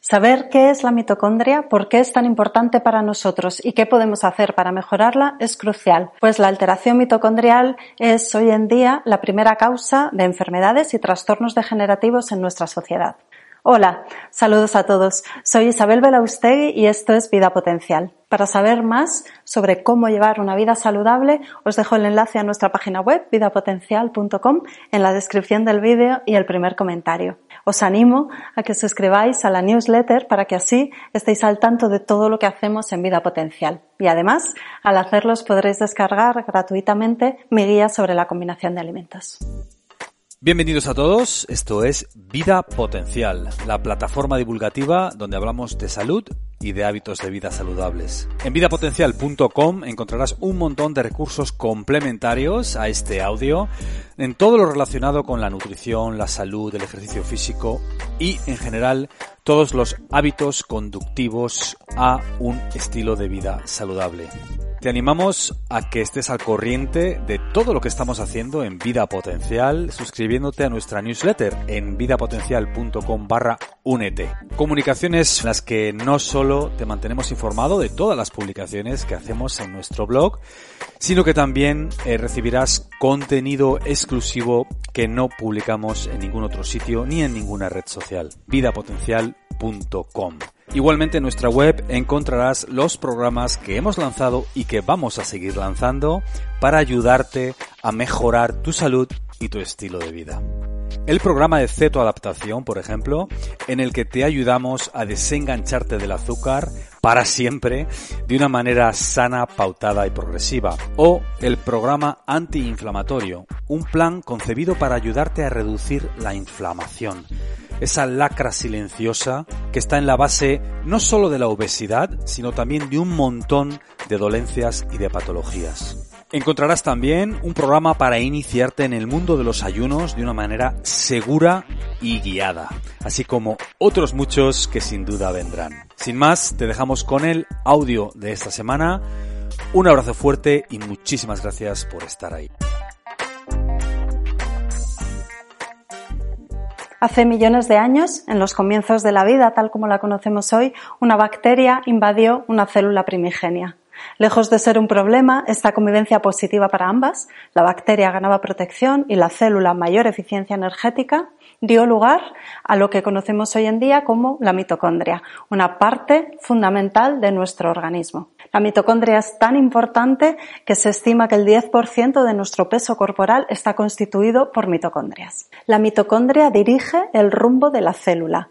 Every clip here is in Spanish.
Saber qué es la mitocondria, por qué es tan importante para nosotros y qué podemos hacer para mejorarla es crucial, pues la alteración mitocondrial es hoy en día la primera causa de enfermedades y trastornos degenerativos en nuestra sociedad. Hola, saludos a todos. Soy Isabel Belaustegui y esto es Vida Potencial. Para saber más sobre cómo llevar una vida saludable, os dejo el enlace a nuestra página web vidapotencial.com en la descripción del vídeo y el primer comentario. Os animo a que suscribáis a la newsletter para que así estéis al tanto de todo lo que hacemos en Vida Potencial. Y además, al hacerlos podréis descargar gratuitamente mi guía sobre la combinación de alimentos. Bienvenidos a todos, esto es Vida Potencial, la plataforma divulgativa donde hablamos de salud y de hábitos de vida saludables. En vidapotencial.com encontrarás un montón de recursos complementarios a este audio en todo lo relacionado con la nutrición, la salud, el ejercicio físico y en general todos los hábitos conductivos a un estilo de vida saludable. Te animamos a que estés al corriente de todo lo que estamos haciendo en Vida Potencial, suscribiéndote a nuestra newsletter en vidapotencial.com barra únete. Comunicaciones en las que no solo te mantenemos informado de todas las publicaciones que hacemos en nuestro blog, sino que también eh, recibirás contenido exclusivo que no publicamos en ningún otro sitio ni en ninguna red social. Igualmente en nuestra web encontrarás los programas que hemos lanzado y que vamos a seguir lanzando para ayudarte a mejorar tu salud y tu estilo de vida. El programa de cetoadaptación, por ejemplo, en el que te ayudamos a desengancharte del azúcar para siempre de una manera sana, pautada y progresiva. O el programa antiinflamatorio, un plan concebido para ayudarte a reducir la inflamación esa lacra silenciosa que está en la base no solo de la obesidad, sino también de un montón de dolencias y de patologías. Encontrarás también un programa para iniciarte en el mundo de los ayunos de una manera segura y guiada, así como otros muchos que sin duda vendrán. Sin más, te dejamos con el audio de esta semana. Un abrazo fuerte y muchísimas gracias por estar ahí. Hace millones de años, en los comienzos de la vida tal como la conocemos hoy, una bacteria invadió una célula primigenia. Lejos de ser un problema, esta convivencia positiva para ambas, la bacteria ganaba protección y la célula mayor eficiencia energética, dio lugar a lo que conocemos hoy en día como la mitocondria, una parte fundamental de nuestro organismo. La mitocondria es tan importante que se estima que el 10% de nuestro peso corporal está constituido por mitocondrias. La mitocondria dirige el rumbo de la célula,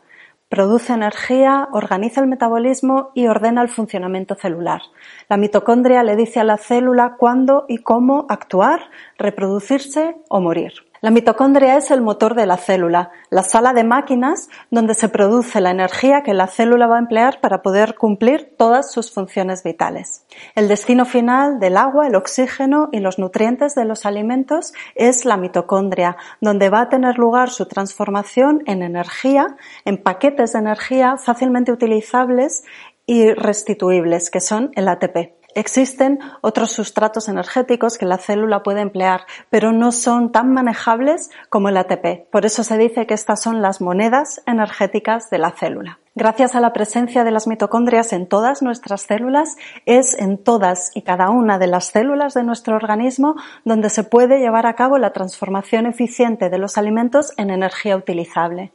produce energía, organiza el metabolismo y ordena el funcionamiento celular. La mitocondria le dice a la célula cuándo y cómo actuar, reproducirse o morir. La mitocondria es el motor de la célula, la sala de máquinas donde se produce la energía que la célula va a emplear para poder cumplir todas sus funciones vitales. El destino final del agua, el oxígeno y los nutrientes de los alimentos es la mitocondria, donde va a tener lugar su transformación en energía, en paquetes de energía fácilmente utilizables y restituibles, que son el ATP. Existen otros sustratos energéticos que la célula puede emplear, pero no son tan manejables como el ATP. Por eso se dice que estas son las monedas energéticas de la célula. Gracias a la presencia de las mitocondrias en todas nuestras células, es en todas y cada una de las células de nuestro organismo donde se puede llevar a cabo la transformación eficiente de los alimentos en energía utilizable.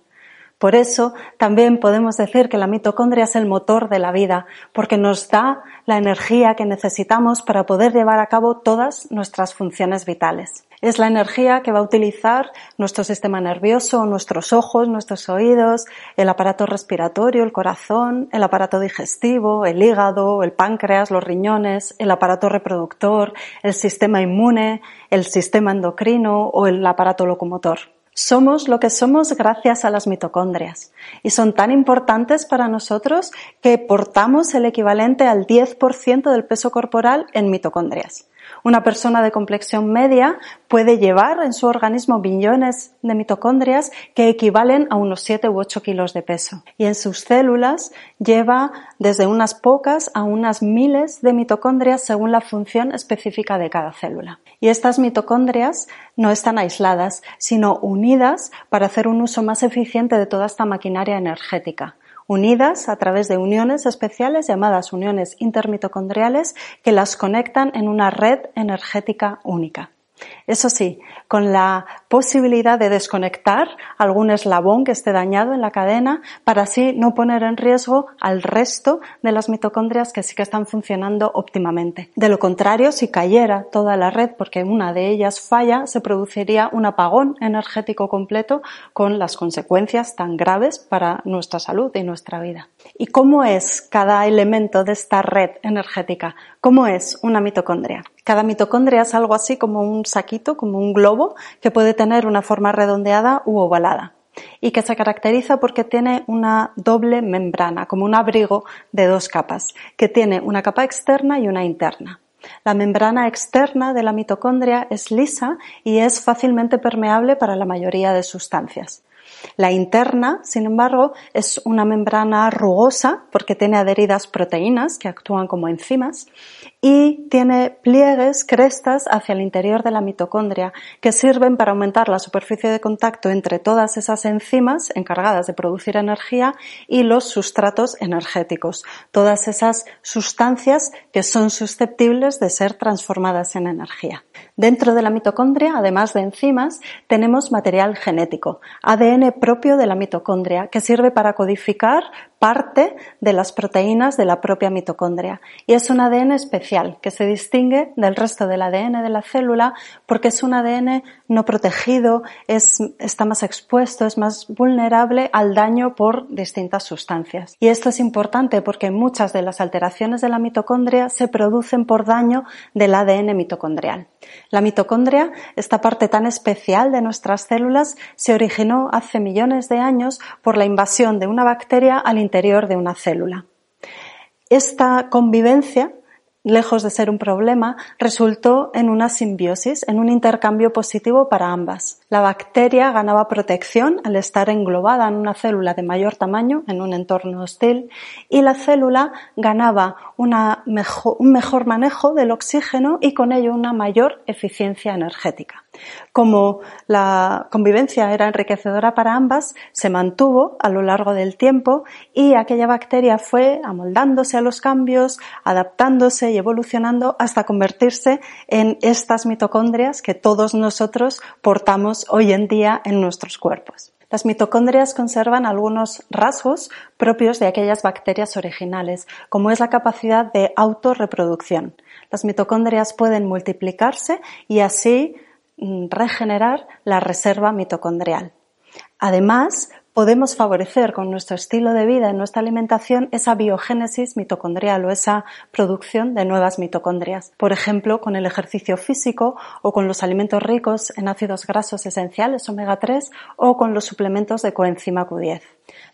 Por eso también podemos decir que la mitocondria es el motor de la vida, porque nos da la energía que necesitamos para poder llevar a cabo todas nuestras funciones vitales. Es la energía que va a utilizar nuestro sistema nervioso, nuestros ojos, nuestros oídos, el aparato respiratorio, el corazón, el aparato digestivo, el hígado, el páncreas, los riñones, el aparato reproductor, el sistema inmune, el sistema endocrino o el aparato locomotor. Somos lo que somos gracias a las mitocondrias y son tan importantes para nosotros que portamos el equivalente al 10% del peso corporal en mitocondrias. Una persona de complexión media puede llevar en su organismo billones de mitocondrias que equivalen a unos 7 u 8 kilos de peso. Y en sus células lleva desde unas pocas a unas miles de mitocondrias según la función específica de cada célula. Y estas mitocondrias no están aisladas, sino unidas para hacer un uso más eficiente de toda esta maquinaria energética unidas a través de uniones especiales llamadas uniones intermitocondriales que las conectan en una red energética única. Eso sí, con la posibilidad de desconectar algún eslabón que esté dañado en la cadena para así no poner en riesgo al resto de las mitocondrias que sí que están funcionando óptimamente. De lo contrario, si cayera toda la red porque una de ellas falla, se produciría un apagón energético completo con las consecuencias tan graves para nuestra salud y nuestra vida. ¿Y cómo es cada elemento de esta red energética? ¿Cómo es una mitocondria? Cada mitocondria es algo así como un saquito, como un globo, que puede tener una forma redondeada u ovalada y que se caracteriza porque tiene una doble membrana, como un abrigo de dos capas, que tiene una capa externa y una interna. La membrana externa de la mitocondria es lisa y es fácilmente permeable para la mayoría de sustancias. La interna, sin embargo, es una membrana rugosa porque tiene adheridas proteínas que actúan como enzimas y tiene pliegues, crestas hacia el interior de la mitocondria que sirven para aumentar la superficie de contacto entre todas esas enzimas encargadas de producir energía y los sustratos energéticos, todas esas sustancias que son susceptibles de ser transformadas en energía. Dentro de la mitocondria, además de enzimas, tenemos material genético, ADN propio de la mitocondria, que sirve para codificar parte de las proteínas de la propia mitocondria. Y es un ADN especial que se distingue del resto del ADN de la célula porque es un ADN no protegido, es, está más expuesto, es más vulnerable al daño por distintas sustancias. Y esto es importante porque muchas de las alteraciones de la mitocondria se producen por daño del ADN mitocondrial. La mitocondria, esta parte tan especial de nuestras células, se originó hace millones de años por la invasión de una bacteria al interior de una célula. Esta convivencia lejos de ser un problema, resultó en una simbiosis, en un intercambio positivo para ambas. La bacteria ganaba protección al estar englobada en una célula de mayor tamaño, en un entorno hostil, y la célula ganaba un mejor manejo del oxígeno y con ello una mayor eficiencia energética. Como la convivencia era enriquecedora para ambas, se mantuvo a lo largo del tiempo y aquella bacteria fue amoldándose a los cambios, adaptándose y evolucionando hasta convertirse en estas mitocondrias que todos nosotros portamos hoy en día en nuestros cuerpos. Las mitocondrias conservan algunos rasgos propios de aquellas bacterias originales, como es la capacidad de autorreproducción. Las mitocondrias pueden multiplicarse y así regenerar la reserva mitocondrial. Además, podemos favorecer con nuestro estilo de vida y nuestra alimentación esa biogénesis mitocondrial o esa producción de nuevas mitocondrias. Por ejemplo, con el ejercicio físico o con los alimentos ricos en ácidos grasos esenciales omega 3 o con los suplementos de coenzima Q10.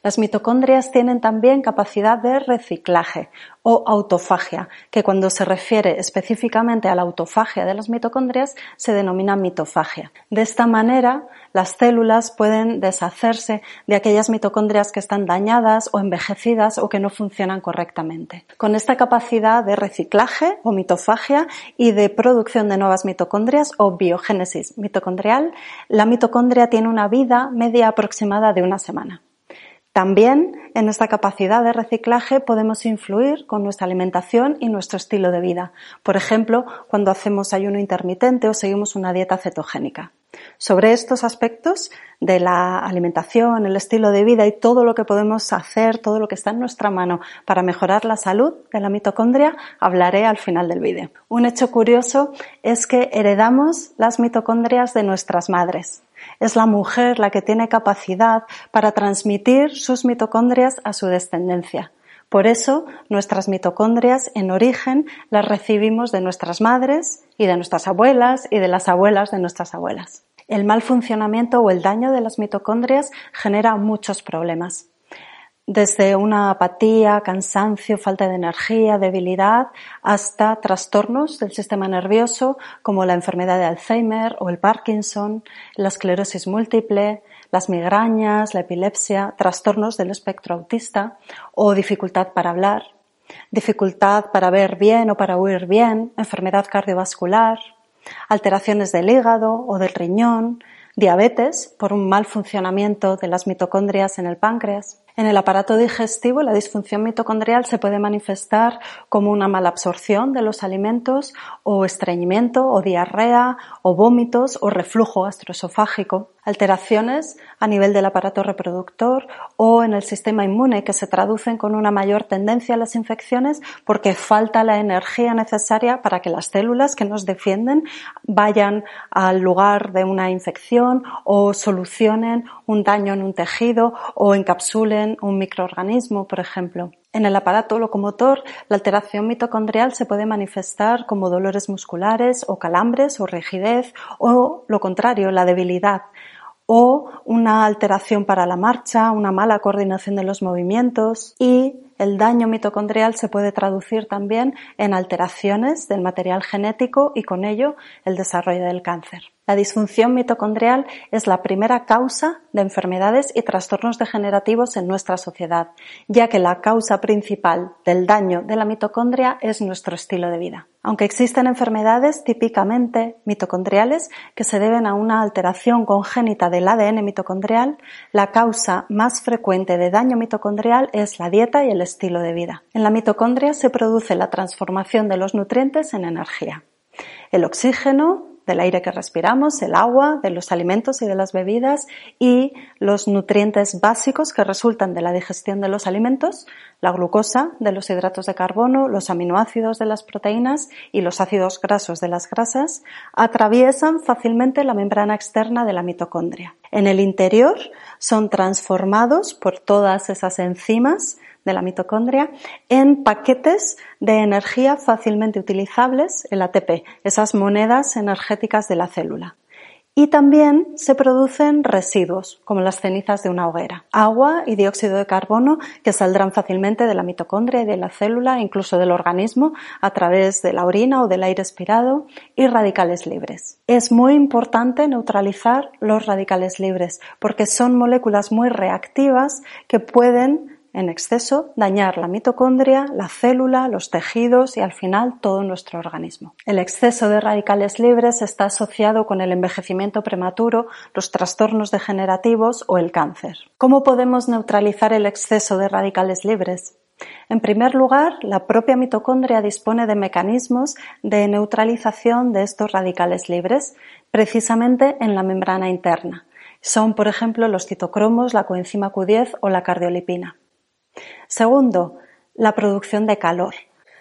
Las mitocondrias tienen también capacidad de reciclaje o autofagia, que cuando se refiere específicamente a la autofagia de las mitocondrias se denomina mitofagia. De esta manera, las células pueden deshacerse de aquellas mitocondrias que están dañadas o envejecidas o que no funcionan correctamente. Con esta capacidad de reciclaje o mitofagia y de producción de nuevas mitocondrias o biogénesis mitocondrial, la mitocondria tiene una vida media aproximada de una semana. También en esta capacidad de reciclaje podemos influir con nuestra alimentación y nuestro estilo de vida. Por ejemplo, cuando hacemos ayuno intermitente o seguimos una dieta cetogénica. Sobre estos aspectos de la alimentación, el estilo de vida y todo lo que podemos hacer, todo lo que está en nuestra mano para mejorar la salud de la mitocondria, hablaré al final del vídeo. Un hecho curioso es que heredamos las mitocondrias de nuestras madres. Es la mujer la que tiene capacidad para transmitir sus mitocondrias a su descendencia. Por eso, nuestras mitocondrias en origen las recibimos de nuestras madres y de nuestras abuelas y de las abuelas de nuestras abuelas. El mal funcionamiento o el daño de las mitocondrias genera muchos problemas desde una apatía, cansancio, falta de energía, debilidad, hasta trastornos del sistema nervioso como la enfermedad de Alzheimer o el Parkinson, la esclerosis múltiple, las migrañas, la epilepsia, trastornos del espectro autista o dificultad para hablar, dificultad para ver bien o para oír bien, enfermedad cardiovascular, alteraciones del hígado o del riñón, diabetes por un mal funcionamiento de las mitocondrias en el páncreas, En el aparato digestivo, la disfunción mitocondrial se puede manifestar como una mala absorción de los alimentos o estreñimiento o diarrea o vómitos o reflujo gastroesofágico alteraciones a nivel del aparato reproductor o en el sistema inmune que se traducen con una mayor tendencia a las infecciones porque falta la energía necesaria para que las células que nos defienden vayan al lugar de una infección o solucionen un daño en un tejido o encapsulen un microorganismo, por ejemplo. En el aparato locomotor, la alteración mitocondrial se puede manifestar como dolores musculares o calambres o rigidez o, lo contrario, la debilidad o una alteración para la marcha, una mala coordinación de los movimientos y el daño mitocondrial se puede traducir también en alteraciones del material genético y con ello el desarrollo del cáncer. La disfunción mitocondrial es la primera causa de enfermedades y trastornos degenerativos en nuestra sociedad, ya que la causa principal del daño de la mitocondria es nuestro estilo de vida. Aunque existen enfermedades típicamente mitocondriales que se deben a una alteración congénita del ADN mitocondrial, la causa más frecuente de daño mitocondrial es la dieta y el estilo de vida. En la mitocondria se produce la transformación de los nutrientes en energía. El oxígeno, del aire que respiramos, el agua, de los alimentos y de las bebidas y los nutrientes básicos que resultan de la digestión de los alimentos, la glucosa de los hidratos de carbono, los aminoácidos de las proteínas y los ácidos grasos de las grasas, atraviesan fácilmente la membrana externa de la mitocondria. En el interior son transformados por todas esas enzimas de la mitocondria en paquetes de energía fácilmente utilizables, el ATP, esas monedas energéticas de la célula. Y también se producen residuos, como las cenizas de una hoguera, agua y dióxido de carbono que saldrán fácilmente de la mitocondria y de la célula, incluso del organismo, a través de la orina o del aire expirado, y radicales libres. Es muy importante neutralizar los radicales libres porque son moléculas muy reactivas que pueden en exceso dañar la mitocondria, la célula, los tejidos y al final todo nuestro organismo. El exceso de radicales libres está asociado con el envejecimiento prematuro, los trastornos degenerativos o el cáncer. ¿Cómo podemos neutralizar el exceso de radicales libres? En primer lugar, la propia mitocondria dispone de mecanismos de neutralización de estos radicales libres, precisamente en la membrana interna. Son, por ejemplo, los citocromos, la coenzima Q10 o la cardiolipina. Segundo, la producción de calor.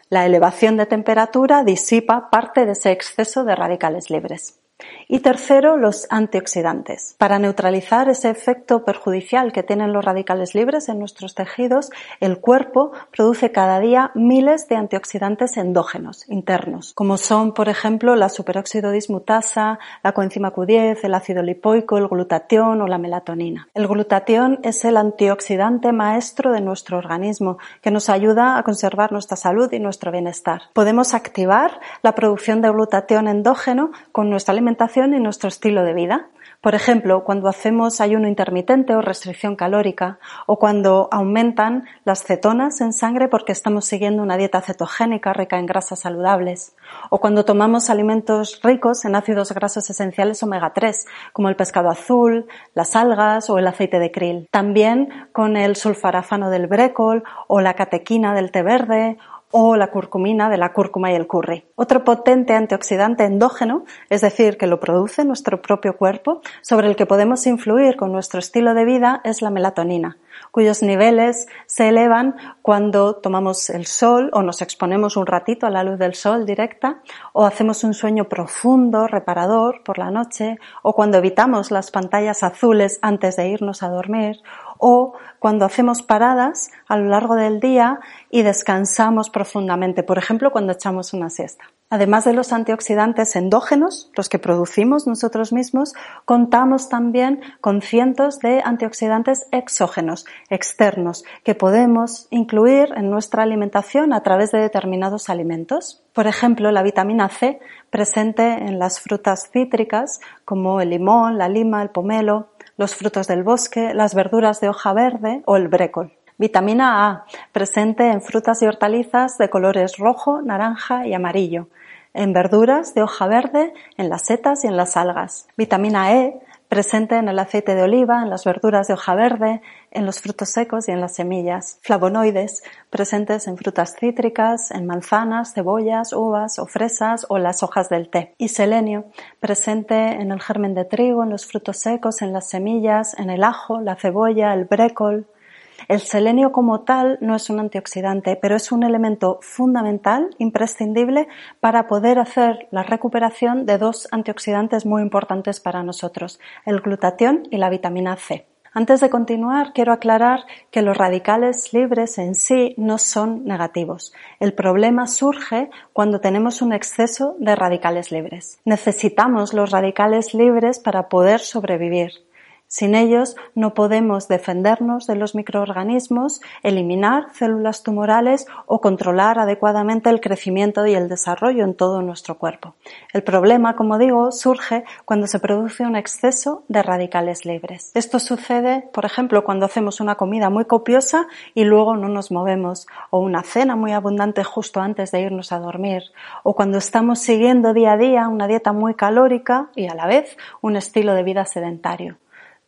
La elevación de temperatura disipa parte de ese exceso de radicales libres. Y tercero, los antioxidantes. Para neutralizar ese efecto perjudicial que tienen los radicales libres en nuestros tejidos, el cuerpo produce cada día miles de antioxidantes endógenos, internos, como son, por ejemplo, la superóxido dismutasa, la coenzima Q10, el ácido lipoico, el glutatión o la melatonina. El glutatión es el antioxidante maestro de nuestro organismo que nos ayuda a conservar nuestra salud y nuestro bienestar. Podemos activar la producción de glutatión endógeno con nuestra alimentación nuestro estilo de vida. Por ejemplo, cuando hacemos ayuno intermitente o restricción calórica, o cuando aumentan las cetonas en sangre porque estamos siguiendo una dieta cetogénica rica en grasas saludables, o cuando tomamos alimentos ricos en ácidos grasos esenciales omega 3, como el pescado azul, las algas o el aceite de krill. También con el sulfarafano del brécol o la catequina del té verde o la curcumina de la cúrcuma y el curry. Otro potente antioxidante endógeno, es decir, que lo produce nuestro propio cuerpo, sobre el que podemos influir con nuestro estilo de vida, es la melatonina, cuyos niveles se elevan cuando tomamos el sol o nos exponemos un ratito a la luz del sol directa o hacemos un sueño profundo, reparador por la noche o cuando evitamos las pantallas azules antes de irnos a dormir o cuando hacemos paradas a lo largo del día y descansamos profundamente, por ejemplo, cuando echamos una siesta. Además de los antioxidantes endógenos, los que producimos nosotros mismos, contamos también con cientos de antioxidantes exógenos, externos, que podemos incluir en nuestra alimentación a través de determinados alimentos. Por ejemplo, la vitamina C presente en las frutas cítricas como el limón, la lima, el pomelo, los frutos del bosque, las verduras de hoja verde o el brécol. Vitamina A, presente en frutas y hortalizas de colores rojo, naranja y amarillo, en verduras de hoja verde, en las setas y en las algas. Vitamina E, presente en el aceite de oliva, en las verduras de hoja verde, en los frutos secos y en las semillas, flavonoides presentes en frutas cítricas, en manzanas, cebollas, uvas o fresas o las hojas del té, y selenio presente en el germen de trigo, en los frutos secos, en las semillas, en el ajo, la cebolla, el brécol, el selenio como tal no es un antioxidante, pero es un elemento fundamental, imprescindible, para poder hacer la recuperación de dos antioxidantes muy importantes para nosotros, el glutatión y la vitamina C. Antes de continuar, quiero aclarar que los radicales libres en sí no son negativos. El problema surge cuando tenemos un exceso de radicales libres. Necesitamos los radicales libres para poder sobrevivir. Sin ellos no podemos defendernos de los microorganismos, eliminar células tumorales o controlar adecuadamente el crecimiento y el desarrollo en todo nuestro cuerpo. El problema, como digo, surge cuando se produce un exceso de radicales libres. Esto sucede, por ejemplo, cuando hacemos una comida muy copiosa y luego no nos movemos, o una cena muy abundante justo antes de irnos a dormir, o cuando estamos siguiendo día a día una dieta muy calórica y a la vez un estilo de vida sedentario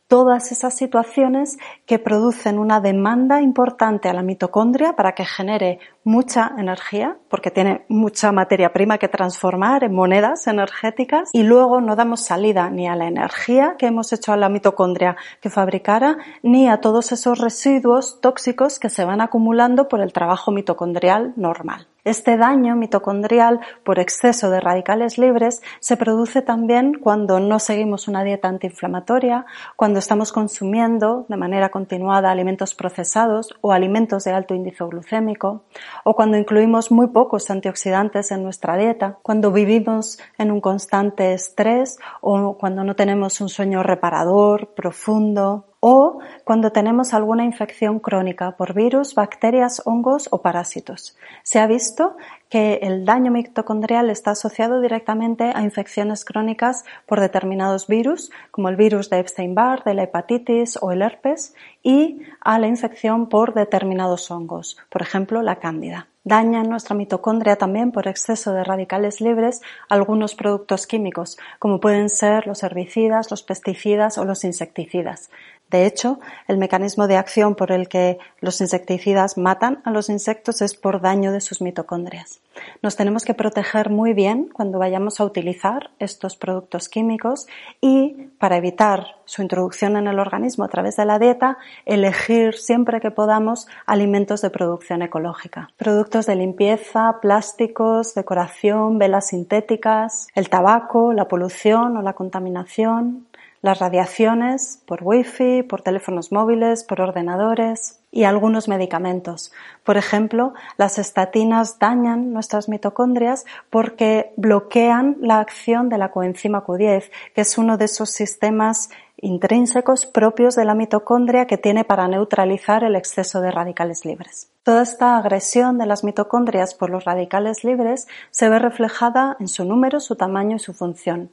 todas esas situaciones que producen una demanda importante a la mitocondria para que genere mucha energía, porque tiene mucha materia prima que transformar en monedas energéticas, y luego no damos salida ni a la energía que hemos hecho a la mitocondria que fabricara, ni a todos esos residuos tóxicos que se van acumulando por el trabajo mitocondrial normal. Este daño mitocondrial por exceso de radicales libres se produce también cuando no seguimos una dieta antiinflamatoria, cuando estamos consumiendo de manera continuada alimentos procesados o alimentos de alto índice glucémico, o cuando incluimos muy pocos antioxidantes en nuestra dieta, cuando vivimos en un constante estrés o cuando no tenemos un sueño reparador, profundo, o cuando tenemos alguna infección crónica por virus, bacterias, hongos o parásitos. Se ha visto que el daño mitocondrial está asociado directamente a infecciones crónicas por determinados virus, como el virus de Epstein-Barr, de la hepatitis o el herpes, y a la infección por determinados hongos, por ejemplo, la cándida. Daña nuestra mitocondria también por exceso de radicales libres algunos productos químicos, como pueden ser los herbicidas, los pesticidas o los insecticidas. De hecho, el mecanismo de acción por el que los insecticidas matan a los insectos es por daño de sus mitocondrias. Nos tenemos que proteger muy bien cuando vayamos a utilizar estos productos químicos y, para evitar su introducción en el organismo a través de la dieta, elegir siempre que podamos alimentos de producción ecológica. Productos de limpieza, plásticos, decoración, velas sintéticas, el tabaco, la polución o la contaminación, las radiaciones por wifi, por teléfonos móviles, por ordenadores y algunos medicamentos. Por ejemplo, las estatinas dañan nuestras mitocondrias porque bloquean la acción de la coenzima Q10, que es uno de esos sistemas intrínsecos propios de la mitocondria que tiene para neutralizar el exceso de radicales libres. Toda esta agresión de las mitocondrias por los radicales libres se ve reflejada en su número, su tamaño y su función.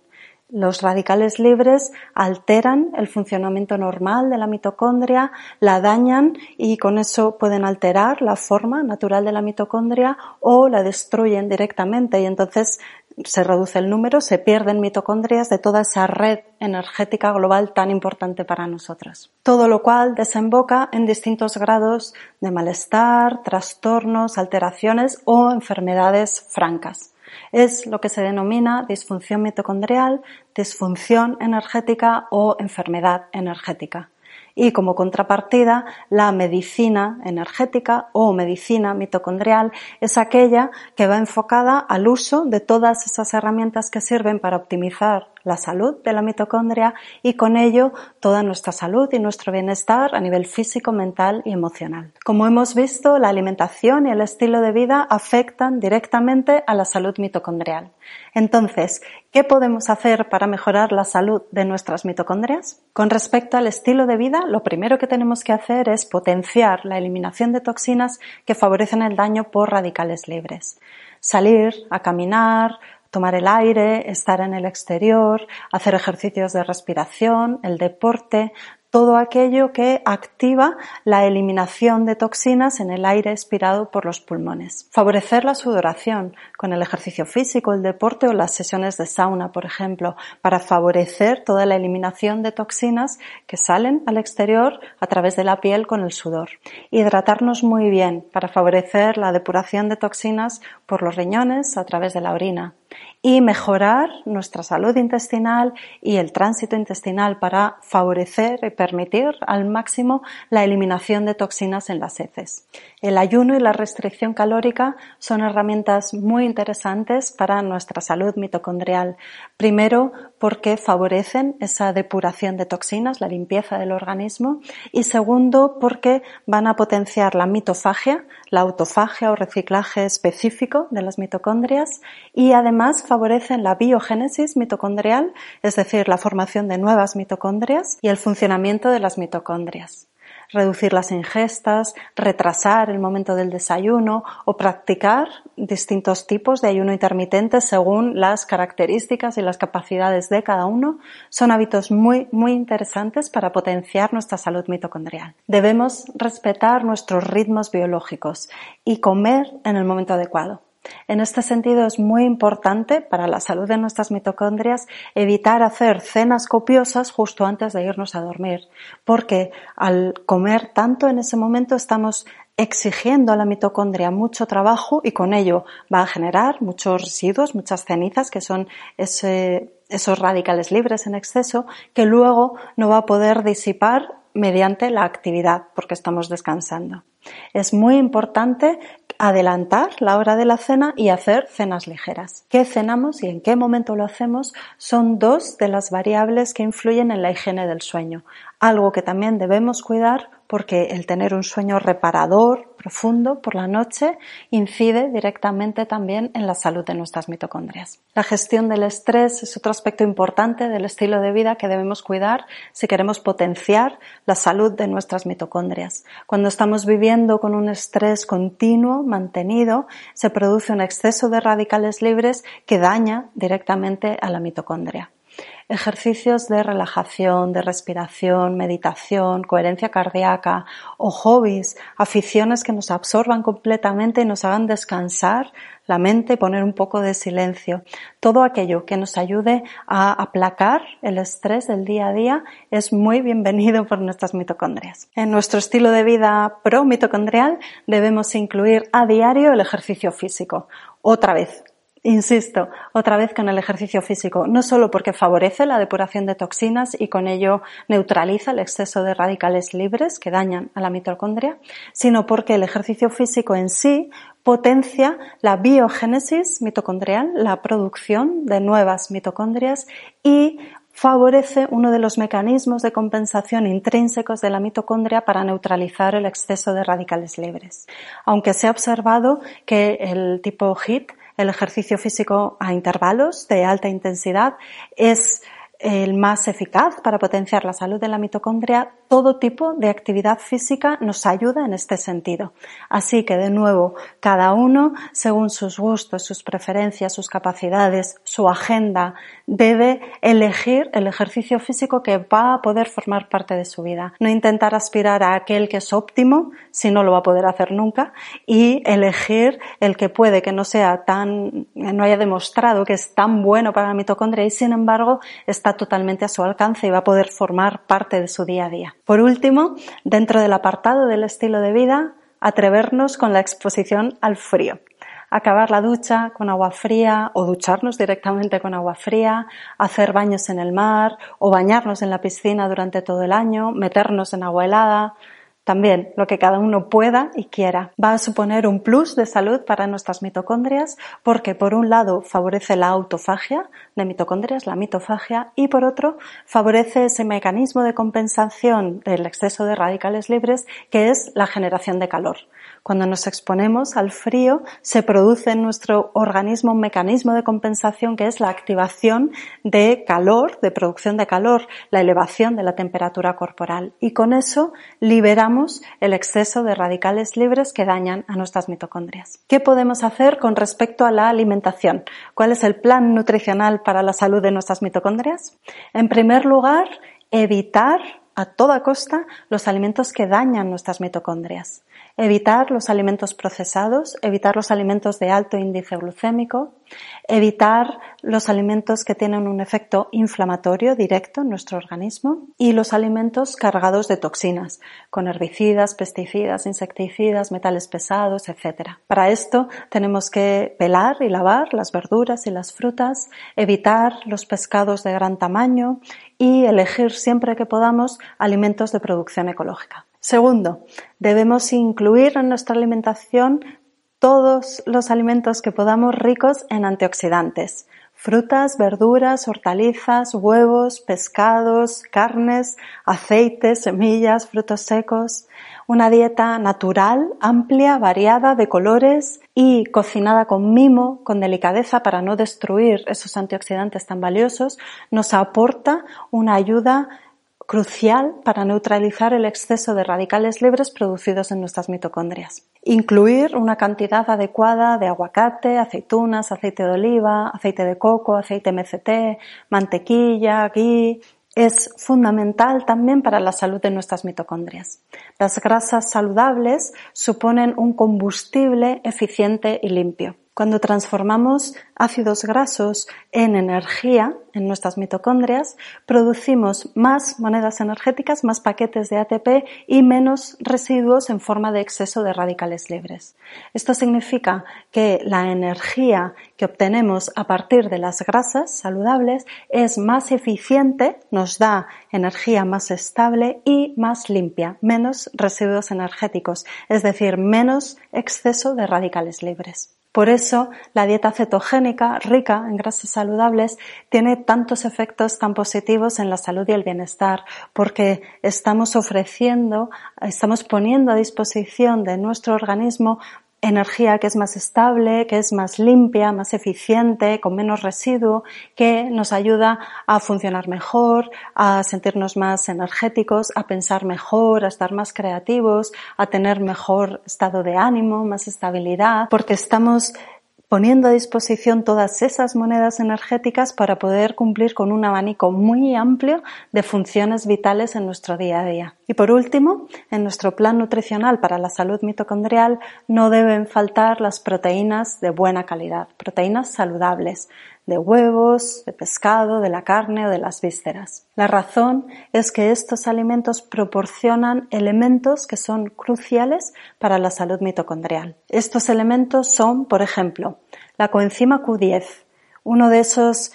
Los radicales libres alteran el funcionamiento normal de la mitocondria, la dañan y con eso pueden alterar la forma natural de la mitocondria o la destruyen directamente y entonces se reduce el número, se pierden mitocondrias de toda esa red energética global tan importante para nosotros. Todo lo cual desemboca en distintos grados de malestar, trastornos, alteraciones o enfermedades francas. Es lo que se denomina disfunción mitocondrial, disfunción energética o enfermedad energética. Y como contrapartida la medicina energética o medicina mitocondrial es aquella que va enfocada al uso de todas esas herramientas que sirven para optimizar la salud de la mitocondria y con ello toda nuestra salud y nuestro bienestar a nivel físico, mental y emocional. Como hemos visto, la alimentación y el estilo de vida afectan directamente a la salud mitocondrial. Entonces, ¿qué podemos hacer para mejorar la salud de nuestras mitocondrias? Con respecto al estilo de vida, lo primero que tenemos que hacer es potenciar la eliminación de toxinas que favorecen el daño por radicales libres. Salir a caminar, tomar el aire, estar en el exterior, hacer ejercicios de respiración, el deporte, todo aquello que activa la eliminación de toxinas en el aire expirado por los pulmones. Favorecer la sudoración con el ejercicio físico, el deporte o las sesiones de sauna, por ejemplo, para favorecer toda la eliminación de toxinas que salen al exterior a través de la piel con el sudor. Hidratarnos muy bien para favorecer la depuración de toxinas por los riñones a través de la orina y mejorar nuestra salud intestinal y el tránsito intestinal para favorecer y permitir al máximo la eliminación de toxinas en las heces. El ayuno y la restricción calórica son herramientas muy interesantes para nuestra salud mitocondrial. Primero, porque favorecen esa depuración de toxinas, la limpieza del organismo. Y segundo, porque van a potenciar la mitofagia, la autofagia o reciclaje específico de las mitocondrias y además favorecen la biogénesis mitocondrial, es decir, la formación de nuevas mitocondrias y el funcionamiento de las mitocondrias reducir las ingestas, retrasar el momento del desayuno o practicar distintos tipos de ayuno intermitente según las características y las capacidades de cada uno son hábitos muy, muy interesantes para potenciar nuestra salud mitocondrial. Debemos respetar nuestros ritmos biológicos y comer en el momento adecuado. En este sentido es muy importante para la salud de nuestras mitocondrias evitar hacer cenas copiosas justo antes de irnos a dormir, porque al comer tanto en ese momento estamos exigiendo a la mitocondria mucho trabajo y con ello va a generar muchos residuos, muchas cenizas que son esos radicales libres en exceso que luego no va a poder disipar mediante la actividad porque estamos descansando. Es muy importante adelantar la hora de la cena y hacer cenas ligeras. ¿Qué cenamos y en qué momento lo hacemos? Son dos de las variables que influyen en la higiene del sueño. Algo que también debemos cuidar porque el tener un sueño reparador, profundo por la noche, incide directamente también en la salud de nuestras mitocondrias. La gestión del estrés es otro aspecto importante del estilo de vida que debemos cuidar si queremos potenciar la salud de nuestras mitocondrias. Cuando estamos viviendo con un estrés continuo, mantenido, se produce un exceso de radicales libres que daña directamente a la mitocondria ejercicios de relajación, de respiración, meditación, coherencia cardíaca o hobbies, aficiones que nos absorban completamente y nos hagan descansar la mente, poner un poco de silencio. Todo aquello que nos ayude a aplacar el estrés del día a día es muy bienvenido por nuestras mitocondrias. En nuestro estilo de vida pro mitocondrial debemos incluir a diario el ejercicio físico. Otra vez, Insisto, otra vez con el ejercicio físico, no solo porque favorece la depuración de toxinas y con ello neutraliza el exceso de radicales libres que dañan a la mitocondria, sino porque el ejercicio físico en sí potencia la biogénesis mitocondrial, la producción de nuevas mitocondrias y favorece uno de los mecanismos de compensación intrínsecos de la mitocondria para neutralizar el exceso de radicales libres. Aunque se ha observado que el tipo HIT el ejercicio físico a intervalos de alta intensidad es el más eficaz para potenciar la salud de la mitocondria, todo tipo de actividad física nos ayuda en este sentido. Así que, de nuevo, cada uno, según sus gustos, sus preferencias, sus capacidades, su agenda, debe elegir el ejercicio físico que va a poder formar parte de su vida. No intentar aspirar a aquel que es óptimo, si no lo va a poder hacer nunca, y elegir el que puede que no sea tan, no haya demostrado que es tan bueno para la mitocondria y sin embargo está totalmente a su alcance y va a poder formar parte de su día a día. Por último, dentro del apartado del estilo de vida, atrevernos con la exposición al frío. Acabar la ducha con agua fría o ducharnos directamente con agua fría, hacer baños en el mar o bañarnos en la piscina durante todo el año, meternos en agua helada, también lo que cada uno pueda y quiera. Va a suponer un plus de salud para nuestras mitocondrias porque por un lado favorece la autofagia de mitocondrias, la mitofagia, y por otro favorece ese mecanismo de compensación del exceso de radicales libres que es la generación de calor. Cuando nos exponemos al frío, se produce en nuestro organismo un mecanismo de compensación que es la activación de calor, de producción de calor, la elevación de la temperatura corporal. Y con eso liberamos el exceso de radicales libres que dañan a nuestras mitocondrias. ¿Qué podemos hacer con respecto a la alimentación? ¿Cuál es el plan nutricional para la salud de nuestras mitocondrias? En primer lugar, evitar a toda costa los alimentos que dañan nuestras mitocondrias. Evitar los alimentos procesados, evitar los alimentos de alto índice glucémico, evitar los alimentos que tienen un efecto inflamatorio directo en nuestro organismo y los alimentos cargados de toxinas, con herbicidas, pesticidas, insecticidas, metales pesados, etc. Para esto tenemos que pelar y lavar las verduras y las frutas, evitar los pescados de gran tamaño y elegir siempre que podamos alimentos de producción ecológica. Segundo, debemos incluir en nuestra alimentación todos los alimentos que podamos ricos en antioxidantes. Frutas, verduras, hortalizas, huevos, pescados, carnes, aceites, semillas, frutos secos. Una dieta natural, amplia, variada, de colores y cocinada con mimo, con delicadeza para no destruir esos antioxidantes tan valiosos, nos aporta una ayuda crucial para neutralizar el exceso de radicales libres producidos en nuestras mitocondrias. Incluir una cantidad adecuada de aguacate, aceitunas, aceite de oliva, aceite de coco, aceite MCT, mantequilla, ghee, es fundamental también para la salud de nuestras mitocondrias. Las grasas saludables suponen un combustible eficiente y limpio. Cuando transformamos ácidos grasos en energía en nuestras mitocondrias, producimos más monedas energéticas, más paquetes de ATP y menos residuos en forma de exceso de radicales libres. Esto significa que la energía que obtenemos a partir de las grasas saludables es más eficiente, nos da energía más estable y más limpia, menos residuos energéticos, es decir, menos exceso de radicales libres. Por eso, la dieta cetogénica, rica en grasas saludables, tiene tantos efectos tan positivos en la salud y el bienestar, porque estamos ofreciendo, estamos poniendo a disposición de nuestro organismo energía que es más estable, que es más limpia, más eficiente, con menos residuo, que nos ayuda a funcionar mejor, a sentirnos más energéticos, a pensar mejor, a estar más creativos, a tener mejor estado de ánimo, más estabilidad, porque estamos poniendo a disposición todas esas monedas energéticas para poder cumplir con un abanico muy amplio de funciones vitales en nuestro día a día. Y por último, en nuestro plan nutricional para la salud mitocondrial no deben faltar las proteínas de buena calidad, proteínas saludables, de huevos, de pescado, de la carne o de las vísceras. La razón es que estos alimentos proporcionan elementos que son cruciales para la salud mitocondrial. Estos elementos son, por ejemplo, la coenzima Q10, uno de esos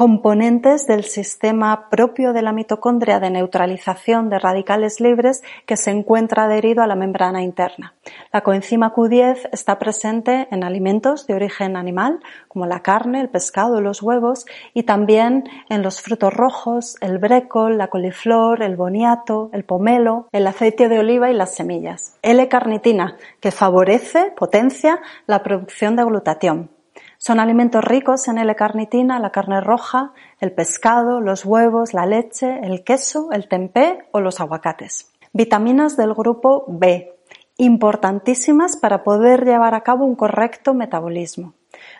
componentes del sistema propio de la mitocondria de neutralización de radicales libres que se encuentra adherido a la membrana interna. La coenzima Q10 está presente en alimentos de origen animal, como la carne, el pescado, los huevos, y también en los frutos rojos, el brécol, la coliflor, el boniato, el pomelo, el aceite de oliva y las semillas. L-carnitina, que favorece, potencia la producción de glutatión. Son alimentos ricos en L-carnitina, la carne roja, el pescado, los huevos, la leche, el queso, el tempé o los aguacates. Vitaminas del grupo B, importantísimas para poder llevar a cabo un correcto metabolismo.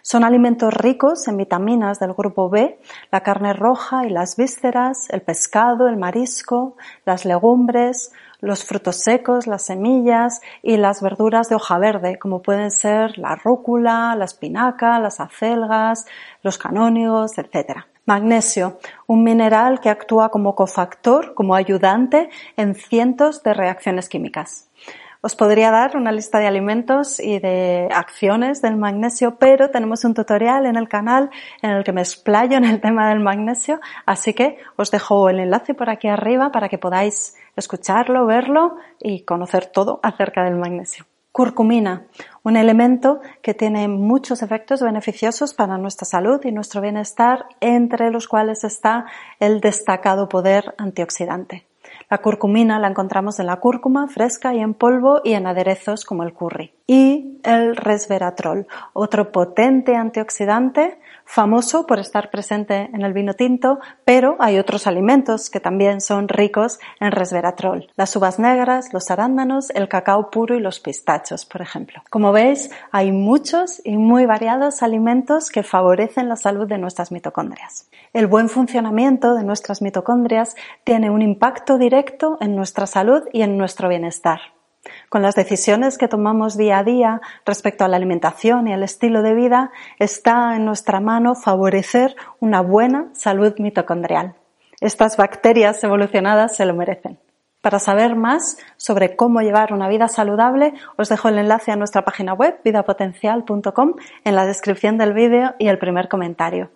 Son alimentos ricos en vitaminas del grupo B, la carne roja y las vísceras, el pescado, el marisco, las legumbres, los frutos secos, las semillas y las verduras de hoja verde, como pueden ser la rúcula, la espinaca, las acelgas, los canónigos, etc. Magnesio, un mineral que actúa como cofactor, como ayudante en cientos de reacciones químicas. Os podría dar una lista de alimentos y de acciones del magnesio, pero tenemos un tutorial en el canal en el que me explayo en el tema del magnesio, así que os dejo el enlace por aquí arriba para que podáis escucharlo, verlo y conocer todo acerca del magnesio. Curcumina, un elemento que tiene muchos efectos beneficiosos para nuestra salud y nuestro bienestar, entre los cuales está el destacado poder antioxidante. La curcumina la encontramos en la cúrcuma fresca y en polvo y en aderezos como el curry. Y el resveratrol, otro potente antioxidante famoso por estar presente en el vino tinto, pero hay otros alimentos que también son ricos en resveratrol. Las uvas negras, los arándanos, el cacao puro y los pistachos, por ejemplo. Como veis, hay muchos y muy variados alimentos que favorecen la salud de nuestras mitocondrias. El buen funcionamiento de nuestras mitocondrias tiene un impacto directo en nuestra salud y en nuestro bienestar. Con las decisiones que tomamos día a día respecto a la alimentación y el estilo de vida, está en nuestra mano favorecer una buena salud mitocondrial. Estas bacterias evolucionadas se lo merecen. Para saber más sobre cómo llevar una vida saludable, os dejo el enlace a nuestra página web vidapotencial.com en la descripción del vídeo y el primer comentario.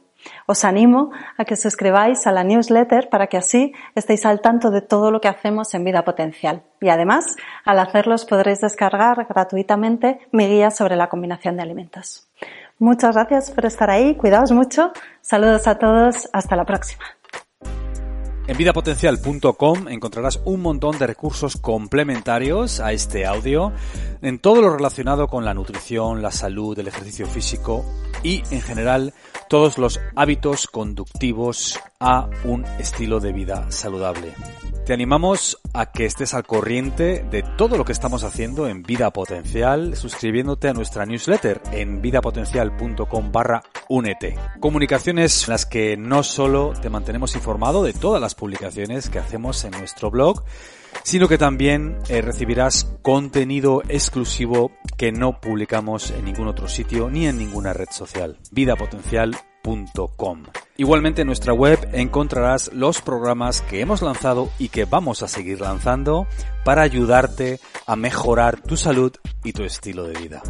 Os animo a que suscribáis a la newsletter para que así estéis al tanto de todo lo que hacemos en Vida Potencial. Y además, al hacerlos podréis descargar gratuitamente mi guía sobre la combinación de alimentos. Muchas gracias por estar ahí, cuidaos mucho, saludos a todos, hasta la próxima. En vidapotencial.com encontrarás un montón de recursos complementarios a este audio en todo lo relacionado con la nutrición, la salud, el ejercicio físico y en general todos los hábitos conductivos a un estilo de vida saludable. Te animamos a que estés al corriente de todo lo que estamos haciendo en Vida Potencial suscribiéndote a nuestra newsletter en vidapotencial.com barra únete. Comunicaciones en las que no solo te mantenemos informado de todas las publicaciones que hacemos en nuestro blog, sino que también eh, recibirás contenido exclusivo que no publicamos en ningún otro sitio ni en ninguna red social. Vidapotencial.com. Igualmente en nuestra web encontrarás los programas que hemos lanzado y que vamos a seguir lanzando para ayudarte a mejorar tu salud y tu estilo de vida.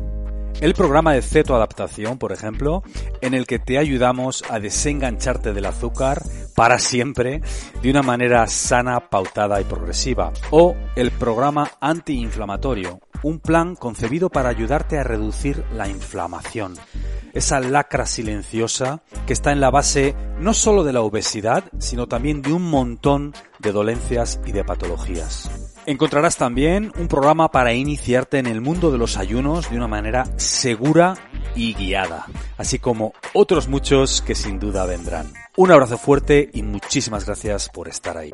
El programa de cetoadaptación, por ejemplo, en el que te ayudamos a desengancharte del azúcar para siempre de una manera sana, pautada y progresiva. O el programa antiinflamatorio, un plan concebido para ayudarte a reducir la inflamación. Esa lacra silenciosa que está en la base no solo de la obesidad, sino también de un montón de dolencias y de patologías. Encontrarás también un programa para iniciarte en el mundo de los ayunos de una manera segura y guiada, así como otros muchos que sin duda vendrán. Un abrazo fuerte y muchísimas gracias por estar ahí.